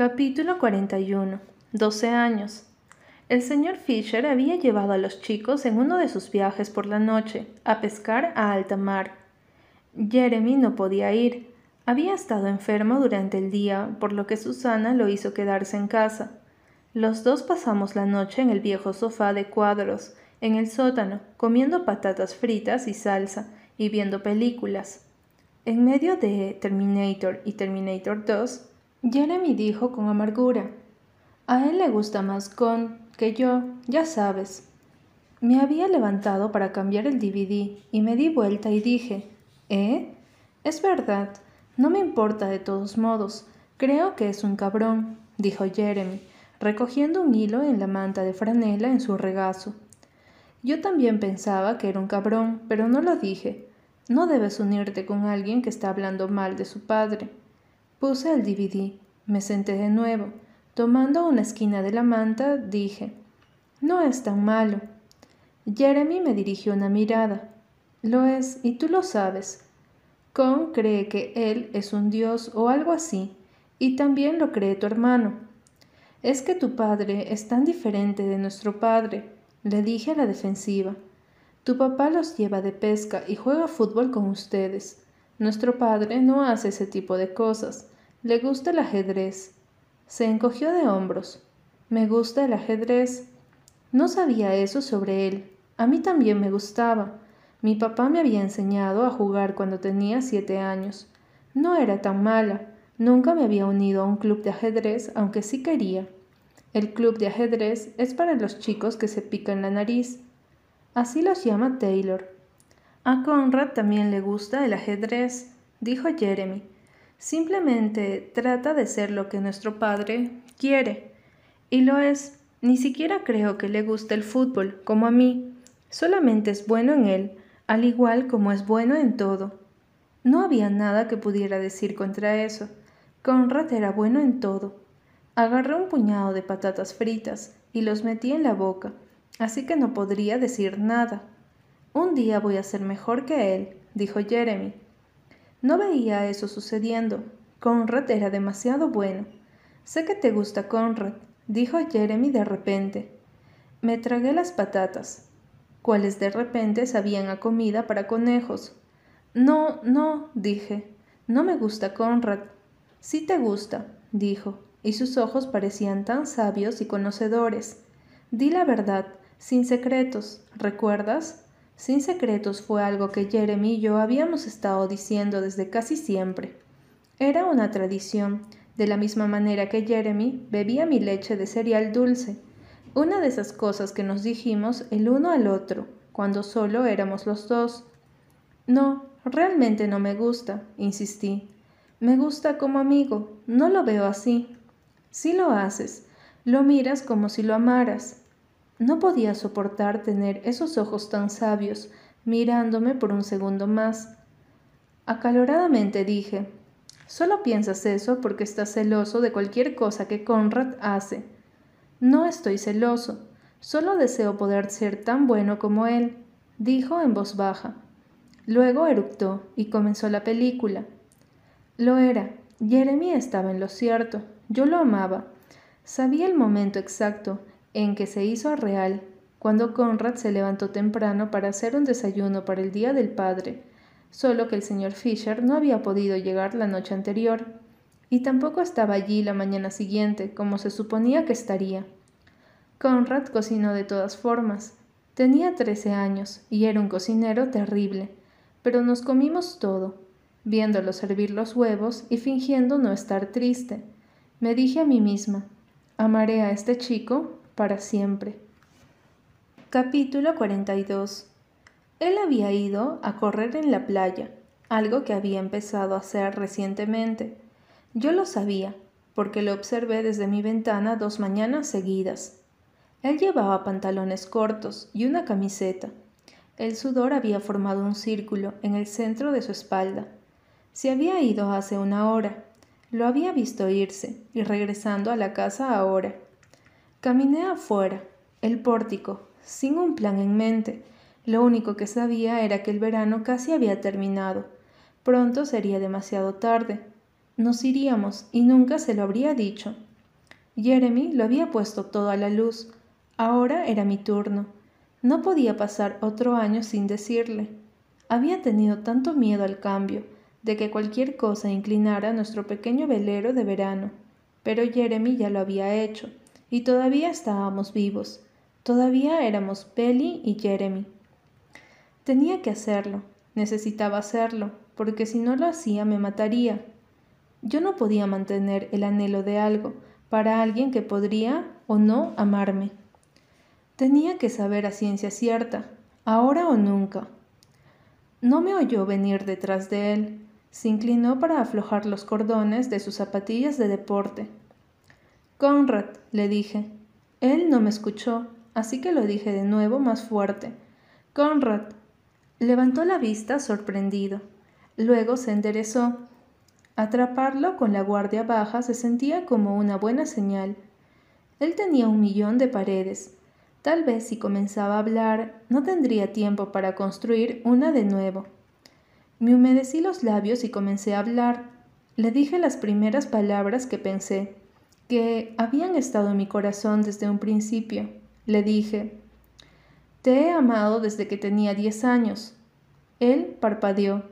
Capítulo 41. 12 años. El señor Fisher había llevado a los chicos en uno de sus viajes por la noche a pescar a alta mar. Jeremy no podía ir. Había estado enfermo durante el día, por lo que Susana lo hizo quedarse en casa. Los dos pasamos la noche en el viejo sofá de cuadros, en el sótano, comiendo patatas fritas y salsa y viendo películas. En medio de Terminator y Terminator 2, Jeremy dijo con amargura. A él le gusta más con que yo, ya sabes. Me había levantado para cambiar el DVD y me di vuelta y dije, ¿eh? Es verdad, no me importa de todos modos. Creo que es un cabrón, dijo Jeremy, recogiendo un hilo en la manta de franela en su regazo. Yo también pensaba que era un cabrón, pero no lo dije. No debes unirte con alguien que está hablando mal de su padre. Puse el DVD, me senté de nuevo. Tomando una esquina de la manta, dije, No es tan malo. Jeremy me dirigió una mirada. Lo es, y tú lo sabes. Con cree que él es un dios o algo así, y también lo cree tu hermano. Es que tu padre es tan diferente de nuestro padre, le dije a la defensiva. Tu papá los lleva de pesca y juega fútbol con ustedes. Nuestro padre no hace ese tipo de cosas. Le gusta el ajedrez. Se encogió de hombros. Me gusta el ajedrez. No sabía eso sobre él. A mí también me gustaba. Mi papá me había enseñado a jugar cuando tenía siete años. No era tan mala. Nunca me había unido a un club de ajedrez, aunque sí quería. El club de ajedrez es para los chicos que se pican la nariz. Así los llama Taylor. A Conrad también le gusta el ajedrez, dijo Jeremy. Simplemente trata de ser lo que nuestro padre quiere. Y lo es. Ni siquiera creo que le guste el fútbol, como a mí. Solamente es bueno en él, al igual como es bueno en todo. No había nada que pudiera decir contra eso. Conrad era bueno en todo. Agarré un puñado de patatas fritas y los metí en la boca, así que no podría decir nada. Un día voy a ser mejor que él, dijo Jeremy. No veía eso sucediendo. Conrad era demasiado bueno. Sé que te gusta Conrad, dijo Jeremy de repente. Me tragué las patatas, cuales de repente sabían a comida para conejos. No, no, dije. No me gusta Conrad. Sí te gusta, dijo, y sus ojos parecían tan sabios y conocedores. Di la verdad, sin secretos, ¿recuerdas? Sin secretos fue algo que Jeremy y yo habíamos estado diciendo desde casi siempre. Era una tradición, de la misma manera que Jeremy bebía mi leche de cereal dulce, una de esas cosas que nos dijimos el uno al otro, cuando solo éramos los dos. No, realmente no me gusta, insistí. Me gusta como amigo, no lo veo así. Sí lo haces, lo miras como si lo amaras, no podía soportar tener esos ojos tan sabios mirándome por un segundo más. Acaloradamente dije, solo piensas eso porque estás celoso de cualquier cosa que Conrad hace. No estoy celoso, solo deseo poder ser tan bueno como él, dijo en voz baja. Luego eructó y comenzó la película. Lo era, Jeremy estaba en lo cierto, yo lo amaba. Sabía el momento exacto en que se hizo real cuando Conrad se levantó temprano para hacer un desayuno para el Día del Padre, solo que el señor Fisher no había podido llegar la noche anterior, y tampoco estaba allí la mañana siguiente, como se suponía que estaría. Conrad cocinó de todas formas. Tenía trece años y era un cocinero terrible, pero nos comimos todo, viéndolo servir los huevos y fingiendo no estar triste. Me dije a mí misma, amaré a este chico para siempre. Capítulo 42 Él había ido a correr en la playa, algo que había empezado a hacer recientemente. Yo lo sabía, porque lo observé desde mi ventana dos mañanas seguidas. Él llevaba pantalones cortos y una camiseta. El sudor había formado un círculo en el centro de su espalda. Se había ido hace una hora. Lo había visto irse y regresando a la casa ahora. Caminé afuera, el pórtico, sin un plan en mente. Lo único que sabía era que el verano casi había terminado. Pronto sería demasiado tarde. Nos iríamos y nunca se lo habría dicho. Jeremy lo había puesto todo a la luz. Ahora era mi turno. No podía pasar otro año sin decirle. Había tenido tanto miedo al cambio, de que cualquier cosa inclinara nuestro pequeño velero de verano. Pero Jeremy ya lo había hecho, y todavía estábamos vivos. Todavía éramos Belly y Jeremy. Tenía que hacerlo, necesitaba hacerlo, porque si no lo hacía me mataría. Yo no podía mantener el anhelo de algo para alguien que podría o no amarme. Tenía que saber a ciencia cierta, ahora o nunca. No me oyó venir detrás de él, se inclinó para aflojar los cordones de sus zapatillas de deporte. Conrad, le dije. Él no me escuchó, así que lo dije de nuevo más fuerte. Conrad. Levantó la vista sorprendido. Luego se enderezó. Atraparlo con la guardia baja se sentía como una buena señal. Él tenía un millón de paredes. Tal vez si comenzaba a hablar, no tendría tiempo para construir una de nuevo. Me humedecí los labios y comencé a hablar. Le dije las primeras palabras que pensé, que habían estado en mi corazón desde un principio. Le dije, Te he amado desde que tenía diez años. Él parpadeó.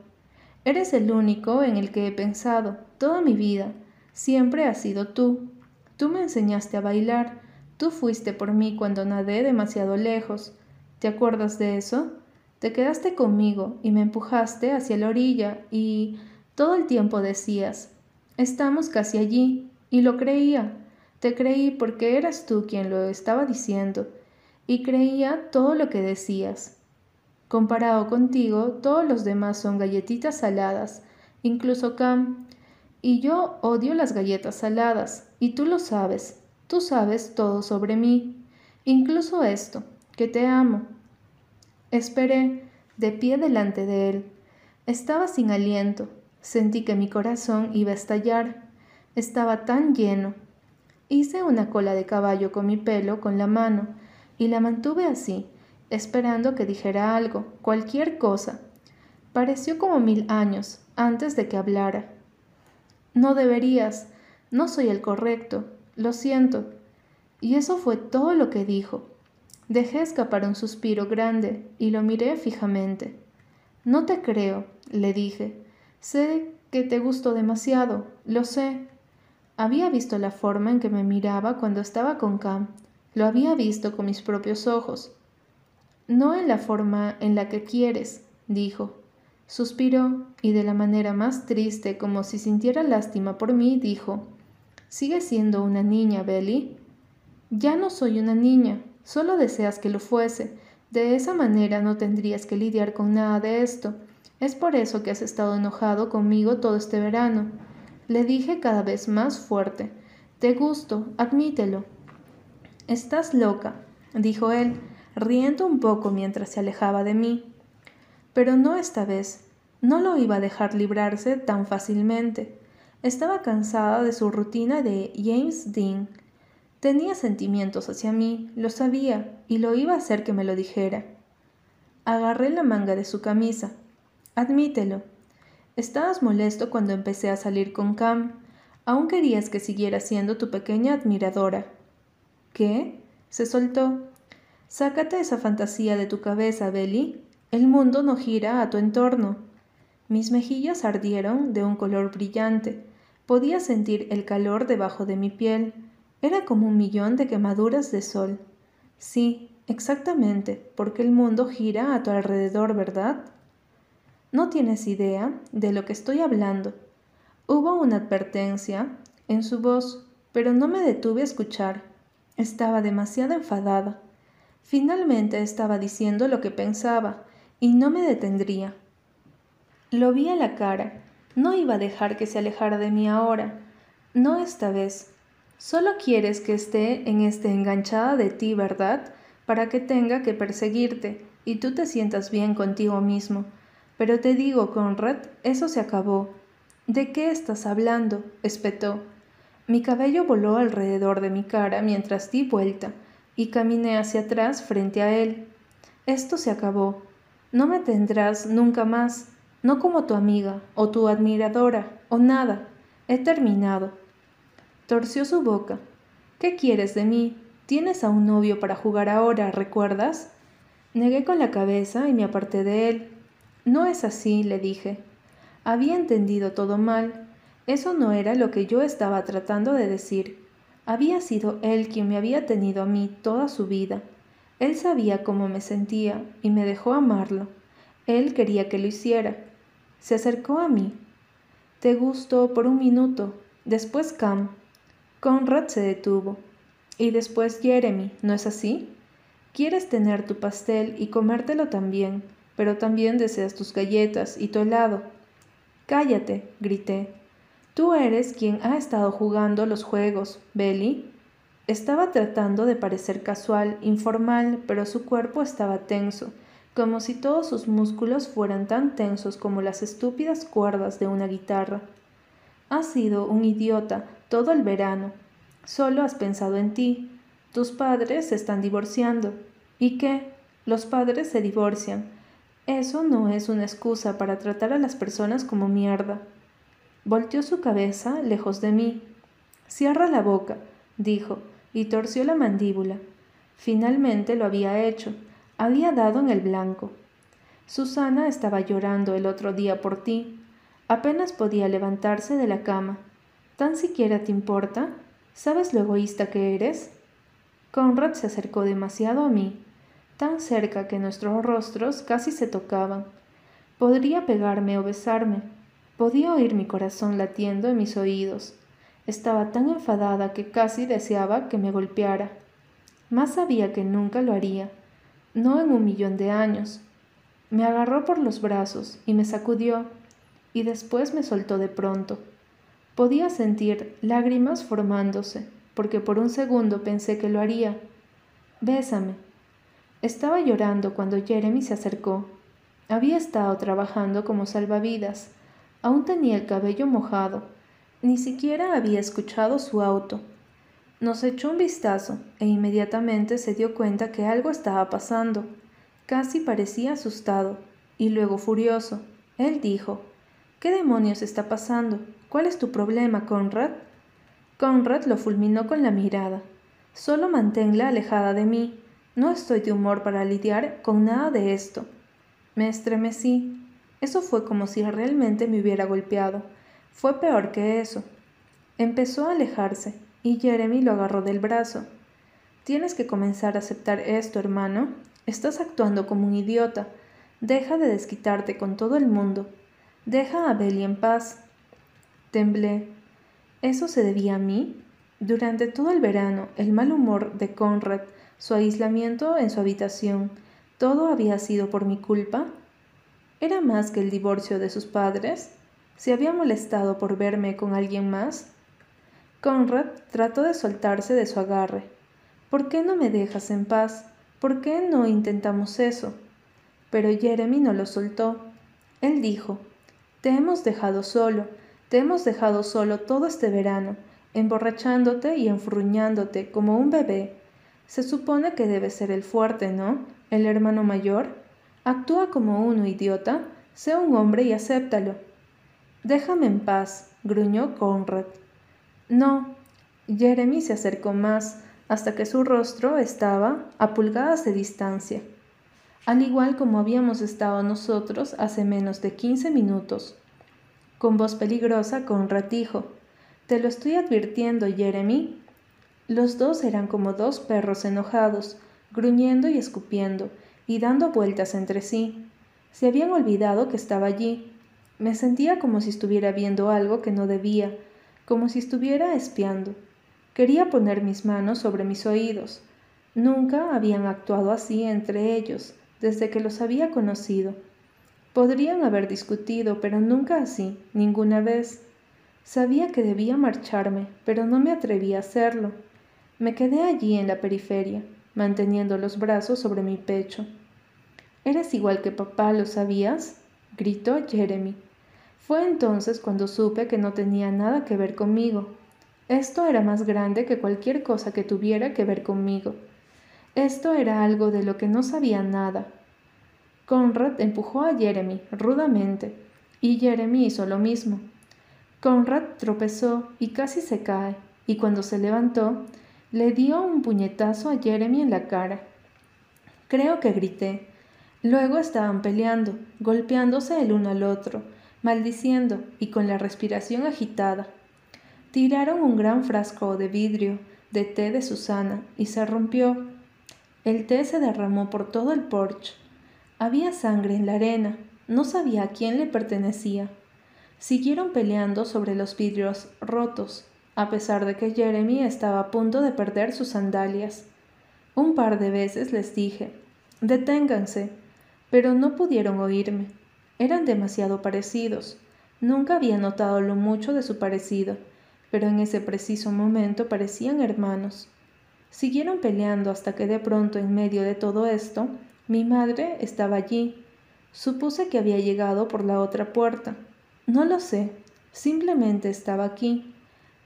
Eres el único en el que he pensado toda mi vida. Siempre has sido tú. Tú me enseñaste a bailar. Tú fuiste por mí cuando nadé demasiado lejos. ¿Te acuerdas de eso? Te quedaste conmigo y me empujaste hacia la orilla y todo el tiempo decías, estamos casi allí, y lo creía. Te creí porque eras tú quien lo estaba diciendo, y creía todo lo que decías. Comparado contigo, todos los demás son galletitas saladas, incluso Cam. Y yo odio las galletas saladas, y tú lo sabes. Tú sabes todo sobre mí, incluso esto, que te amo. Esperé, de pie delante de él. Estaba sin aliento. Sentí que mi corazón iba a estallar. Estaba tan lleno. Hice una cola de caballo con mi pelo con la mano y la mantuve así, esperando que dijera algo, cualquier cosa. Pareció como mil años antes de que hablara. No deberías, no soy el correcto, lo siento. Y eso fue todo lo que dijo. Dejé escapar un suspiro grande y lo miré fijamente. No te creo, le dije. Sé que te gusto demasiado, lo sé. Había visto la forma en que me miraba cuando estaba con Cam. Lo había visto con mis propios ojos. No en la forma en la que quieres, dijo. Suspiró y de la manera más triste, como si sintiera lástima por mí, dijo, ¿Sigues siendo una niña, Belly? Ya no soy una niña, Solo deseas que lo fuese. De esa manera no tendrías que lidiar con nada de esto. Es por eso que has estado enojado conmigo todo este verano. Le dije cada vez más fuerte. Te gusto, admítelo. Estás loca, dijo él, riendo un poco mientras se alejaba de mí. Pero no esta vez. No lo iba a dejar librarse tan fácilmente. Estaba cansada de su rutina de James Dean Tenía sentimientos hacia mí, lo sabía, y lo iba a hacer que me lo dijera. Agarré la manga de su camisa. Admítelo. Estabas molesto cuando empecé a salir con Cam. Aún querías que siguiera siendo tu pequeña admiradora. ¿Qué? Se soltó. Sácate esa fantasía de tu cabeza, Belly. El mundo no gira a tu entorno. Mis mejillas ardieron de un color brillante. Podía sentir el calor debajo de mi piel. Era como un millón de quemaduras de sol. Sí, exactamente, porque el mundo gira a tu alrededor, ¿verdad? No tienes idea de lo que estoy hablando. Hubo una advertencia en su voz, pero no me detuve a escuchar. Estaba demasiado enfadada. Finalmente estaba diciendo lo que pensaba, y no me detendría. Lo vi a la cara. No iba a dejar que se alejara de mí ahora. No esta vez. Solo quieres que esté en este enganchada de ti, ¿verdad? Para que tenga que perseguirte y tú te sientas bien contigo mismo. Pero te digo, Conrad, eso se acabó. ¿De qué estás hablando? espetó. Mi cabello voló alrededor de mi cara mientras di vuelta y caminé hacia atrás frente a él. Esto se acabó. No me tendrás nunca más, no como tu amiga o tu admiradora o nada. He terminado torció su boca. ¿Qué quieres de mí? Tienes a un novio para jugar ahora, ¿recuerdas? Negué con la cabeza y me aparté de él. No es así, le dije. Había entendido todo mal. Eso no era lo que yo estaba tratando de decir. Había sido él quien me había tenido a mí toda su vida. Él sabía cómo me sentía y me dejó amarlo. Él quería que lo hiciera. Se acercó a mí. Te gustó por un minuto. Después Cam. Conrad se detuvo. Y después Jeremy, ¿no es así? Quieres tener tu pastel y comértelo también, pero también deseas tus galletas y tu helado. Cállate, grité. Tú eres quien ha estado jugando los juegos, Belly. Estaba tratando de parecer casual, informal, pero su cuerpo estaba tenso, como si todos sus músculos fueran tan tensos como las estúpidas cuerdas de una guitarra. Has sido un idiota todo el verano. Solo has pensado en ti. Tus padres se están divorciando. ¿Y qué? Los padres se divorcian. Eso no es una excusa para tratar a las personas como mierda. Volteó su cabeza lejos de mí. Cierra la boca, dijo, y torció la mandíbula. Finalmente lo había hecho. Había dado en el blanco. Susana estaba llorando el otro día por ti. Apenas podía levantarse de la cama. ¿Tan siquiera te importa? ¿Sabes lo egoísta que eres? Conrad se acercó demasiado a mí, tan cerca que nuestros rostros casi se tocaban. Podría pegarme o besarme. Podía oír mi corazón latiendo en mis oídos. Estaba tan enfadada que casi deseaba que me golpeara. Más sabía que nunca lo haría, no en un millón de años. Me agarró por los brazos y me sacudió, y después me soltó de pronto. Podía sentir lágrimas formándose, porque por un segundo pensé que lo haría. Bésame. Estaba llorando cuando Jeremy se acercó. Había estado trabajando como salvavidas. Aún tenía el cabello mojado. Ni siquiera había escuchado su auto. Nos echó un vistazo e inmediatamente se dio cuenta que algo estaba pasando. Casi parecía asustado y luego furioso. Él dijo, ¿Qué demonios está pasando? ¿Cuál es tu problema, Conrad? Conrad lo fulminó con la mirada. Solo manténla alejada de mí. No estoy de humor para lidiar con nada de esto. Me estremecí. Eso fue como si realmente me hubiera golpeado. Fue peor que eso. Empezó a alejarse, y Jeremy lo agarró del brazo. Tienes que comenzar a aceptar esto, hermano. Estás actuando como un idiota. Deja de desquitarte con todo el mundo. Deja a Belly en paz. Temblé. ¿Eso se debía a mí? Durante todo el verano, el mal humor de Conrad, su aislamiento en su habitación, ¿todo había sido por mi culpa? ¿Era más que el divorcio de sus padres? ¿Se había molestado por verme con alguien más? Conrad trató de soltarse de su agarre. ¿Por qué no me dejas en paz? ¿Por qué no intentamos eso? Pero Jeremy no lo soltó. Él dijo, Te hemos dejado solo, te hemos dejado solo todo este verano, emborrachándote y enfruñándote como un bebé. Se supone que debe ser el fuerte, ¿no? El hermano mayor. Actúa como uno, idiota. Sé un hombre y acéptalo. Déjame en paz, gruñó Conrad. No. Jeremy se acercó más, hasta que su rostro estaba a pulgadas de distancia, al igual como habíamos estado nosotros hace menos de quince minutos. Con voz peligrosa, con ratijo. Te lo estoy advirtiendo, Jeremy. Los dos eran como dos perros enojados, gruñendo y escupiendo, y dando vueltas entre sí. Se habían olvidado que estaba allí. Me sentía como si estuviera viendo algo que no debía, como si estuviera espiando. Quería poner mis manos sobre mis oídos. Nunca habían actuado así entre ellos, desde que los había conocido. Podrían haber discutido, pero nunca así, ninguna vez. Sabía que debía marcharme, pero no me atreví a hacerlo. Me quedé allí en la periferia, manteniendo los brazos sobre mi pecho. ¿Eres igual que papá, lo sabías? gritó Jeremy. Fue entonces cuando supe que no tenía nada que ver conmigo. Esto era más grande que cualquier cosa que tuviera que ver conmigo. Esto era algo de lo que no sabía nada, Conrad empujó a Jeremy rudamente, y Jeremy hizo lo mismo. Conrad tropezó y casi se cae, y cuando se levantó, Le dio un puñetazo a Jeremy en la cara. Creo que grité. Luego estaban peleando, golpeándose el uno al otro, maldiciendo y con la respiración agitada. Tiraron un gran frasco de vidrio de té de Susana y se rompió. El té se derramó por todo el porche. Había sangre en la arena. No sabía a quién le pertenecía. Siguieron peleando sobre los vidrios rotos, a pesar de que Jeremy estaba a punto de perder sus sandalias. Un par de veces les dije, deténganse, pero no pudieron oírme. Eran demasiado parecidos. Nunca había notado lo mucho de su parecido, pero en ese preciso momento parecían hermanos. Siguieron peleando hasta que de pronto en medio de todo esto, mi madre estaba allí. Supuse que había llegado por la otra puerta. No lo sé, simplemente estaba aquí.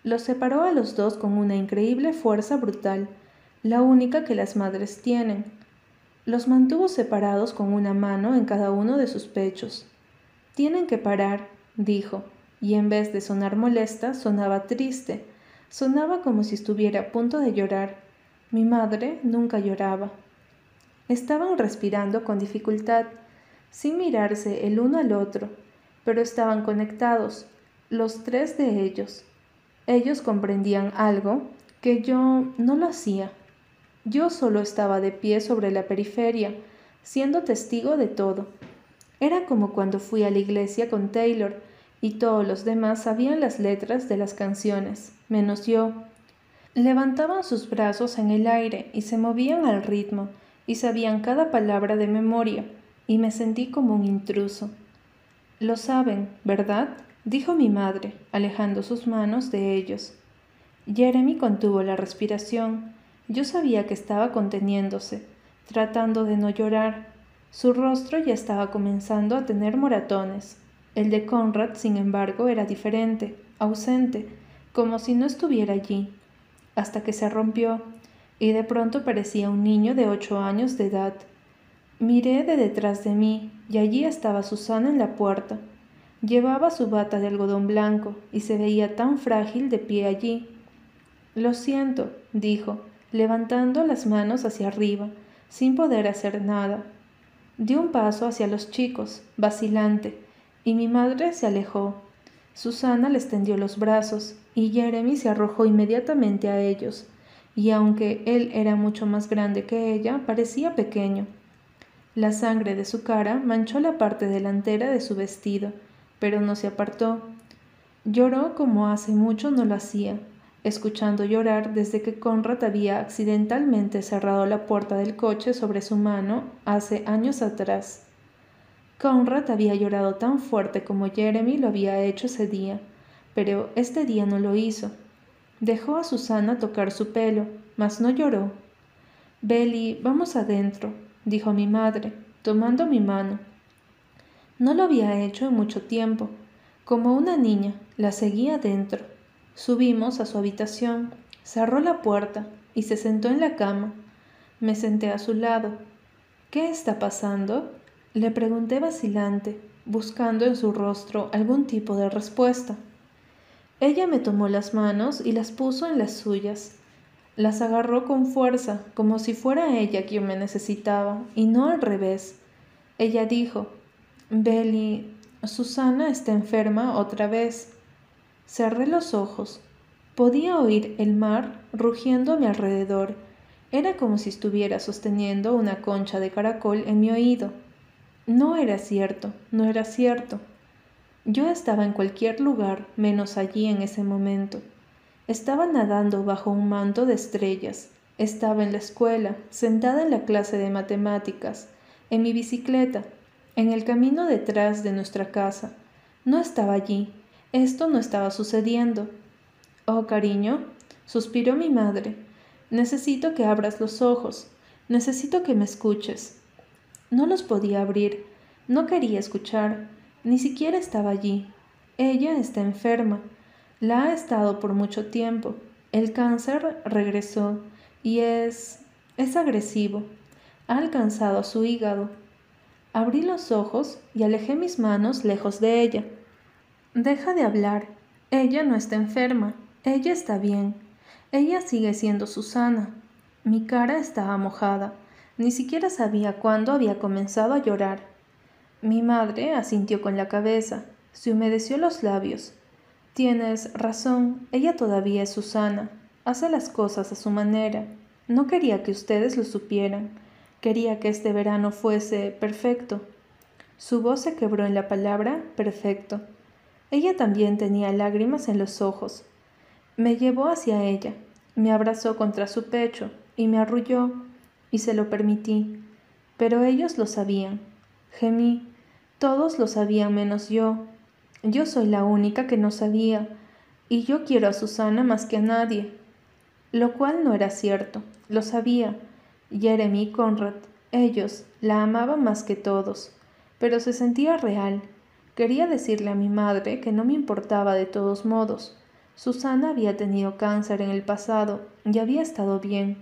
Los separó a los dos con una increíble fuerza brutal, la única que las madres tienen. Los mantuvo separados con una mano en cada uno de sus pechos. Tienen que parar, dijo, y en vez de sonar molesta, sonaba triste, sonaba como si estuviera a punto de llorar. Mi madre nunca lloraba. Estaban respirando con dificultad, sin mirarse el uno al otro, pero estaban conectados, los tres de ellos. Ellos comprendían algo que yo no lo hacía. Yo solo estaba de pie sobre la periferia, siendo testigo de todo. Era como cuando fui a la iglesia con Taylor y todos los demás sabían las letras de las canciones, menos yo. Levantaban sus brazos en el aire y se movían al ritmo, y sabían cada palabra de memoria, y me sentí como un intruso. Lo saben, ¿verdad? dijo mi madre, alejando sus manos de ellos. Jeremy contuvo la respiración. Yo sabía que estaba conteniéndose, tratando de no llorar. Su rostro ya estaba comenzando a tener moratones. El de Conrad, sin embargo, era diferente, ausente, como si no estuviera allí, hasta que se rompió, y de pronto parecía un niño de ocho años de edad. Miré de detrás de mí, y allí estaba Susana en la puerta. Llevaba su bata de algodón blanco y se veía tan frágil de pie allí. Lo siento, dijo, levantando las manos hacia arriba, sin poder hacer nada. Dio un paso hacia los chicos, vacilante, y mi madre se alejó. Susana les tendió los brazos, y Jeremy se arrojó inmediatamente a ellos, y aunque él era mucho más grande que ella, parecía pequeño. La sangre de su cara manchó la parte delantera de su vestido, pero no se apartó. Lloró como hace mucho no lo hacía, escuchando llorar desde que Conrad había accidentalmente cerrado la puerta del coche sobre su mano hace años atrás. Conrad había llorado tan fuerte como Jeremy lo había hecho ese día, pero este día no lo hizo. Dejó a Susana tocar su pelo, mas no lloró. Belly, vamos adentro, dijo mi madre, tomando mi mano. No lo había hecho en mucho tiempo. Como una niña, la seguía dentro. Subimos a su habitación, cerró la puerta y se sentó en la cama. Me senté a su lado. ¿Qué está pasando? Le pregunté vacilante, buscando en su rostro algún tipo de respuesta. Ella me tomó las manos y las puso en las suyas. Las agarró con fuerza, como si fuera ella quien me necesitaba, y no al revés. Ella dijo, Belly, Susana está enferma otra vez. Cerré los ojos. Podía oír el mar rugiendo a mi alrededor. Era como si estuviera sosteniendo una concha de caracol en mi oído. No era cierto, no era cierto. Yo estaba en cualquier lugar menos allí en ese momento. Estaba nadando bajo un manto de estrellas. Estaba en la escuela, sentada en la clase de matemáticas, en mi bicicleta, en el camino detrás de nuestra casa. No estaba allí. Esto no estaba sucediendo. Oh, cariño, suspiró mi madre. Necesito que abras los ojos. Necesito que me escuches. No los podía abrir. No quería escuchar. Ni siquiera estaba allí. Ella está enferma. La ha estado por mucho tiempo. El cáncer regresó y es... es agresivo. Ha alcanzado a su hígado. Abrí los ojos y alejé mis manos lejos de ella. Deja de hablar. Ella no está enferma. Ella está bien. Ella sigue siendo Susana. Mi cara estaba mojada. Ni siquiera sabía cuándo había comenzado a llorar. Mi madre asintió con la cabeza, se humedeció los labios. Tienes razón, ella todavía es Susana, hace las cosas a su manera. No quería que ustedes lo supieran, quería que este verano fuese perfecto. Su voz se quebró en la palabra perfecto. Ella también tenía lágrimas en los ojos. Me llevó hacia ella, me abrazó contra su pecho y me arrulló, y se lo permití. Pero ellos lo sabían. Gemí. Todos lo sabían menos yo. Yo soy la única que no sabía, y yo quiero a Susana más que a nadie. Lo cual no era cierto, lo sabía. Jeremy y Conrad, ellos, la amaban más que todos, pero se sentía real. Quería decirle a mi madre que no me importaba de todos modos. Susana había tenido cáncer en el pasado y había estado bien.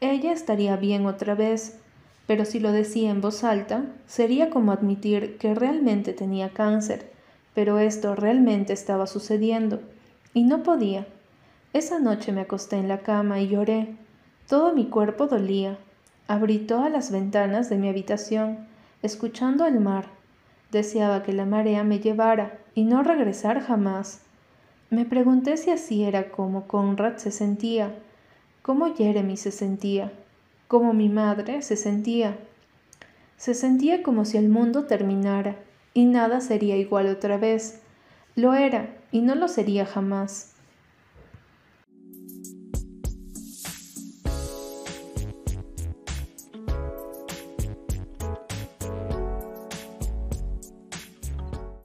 Ella estaría bien otra vez, pero si lo decía en voz alta, sería como admitir que realmente tenía cáncer, pero esto realmente estaba sucediendo, y no podía. Esa noche me acosté en la cama y lloré. Todo mi cuerpo dolía. Abrí todas las ventanas de mi habitación, escuchando el mar. Deseaba que la marea me llevara y no regresar jamás. Me pregunté si así era como Conrad se sentía, cómo Jeremy se sentía, cómo mi madre se sentía. Se sentía como si el mundo terminara y nada sería igual otra vez. Lo era y no lo sería jamás.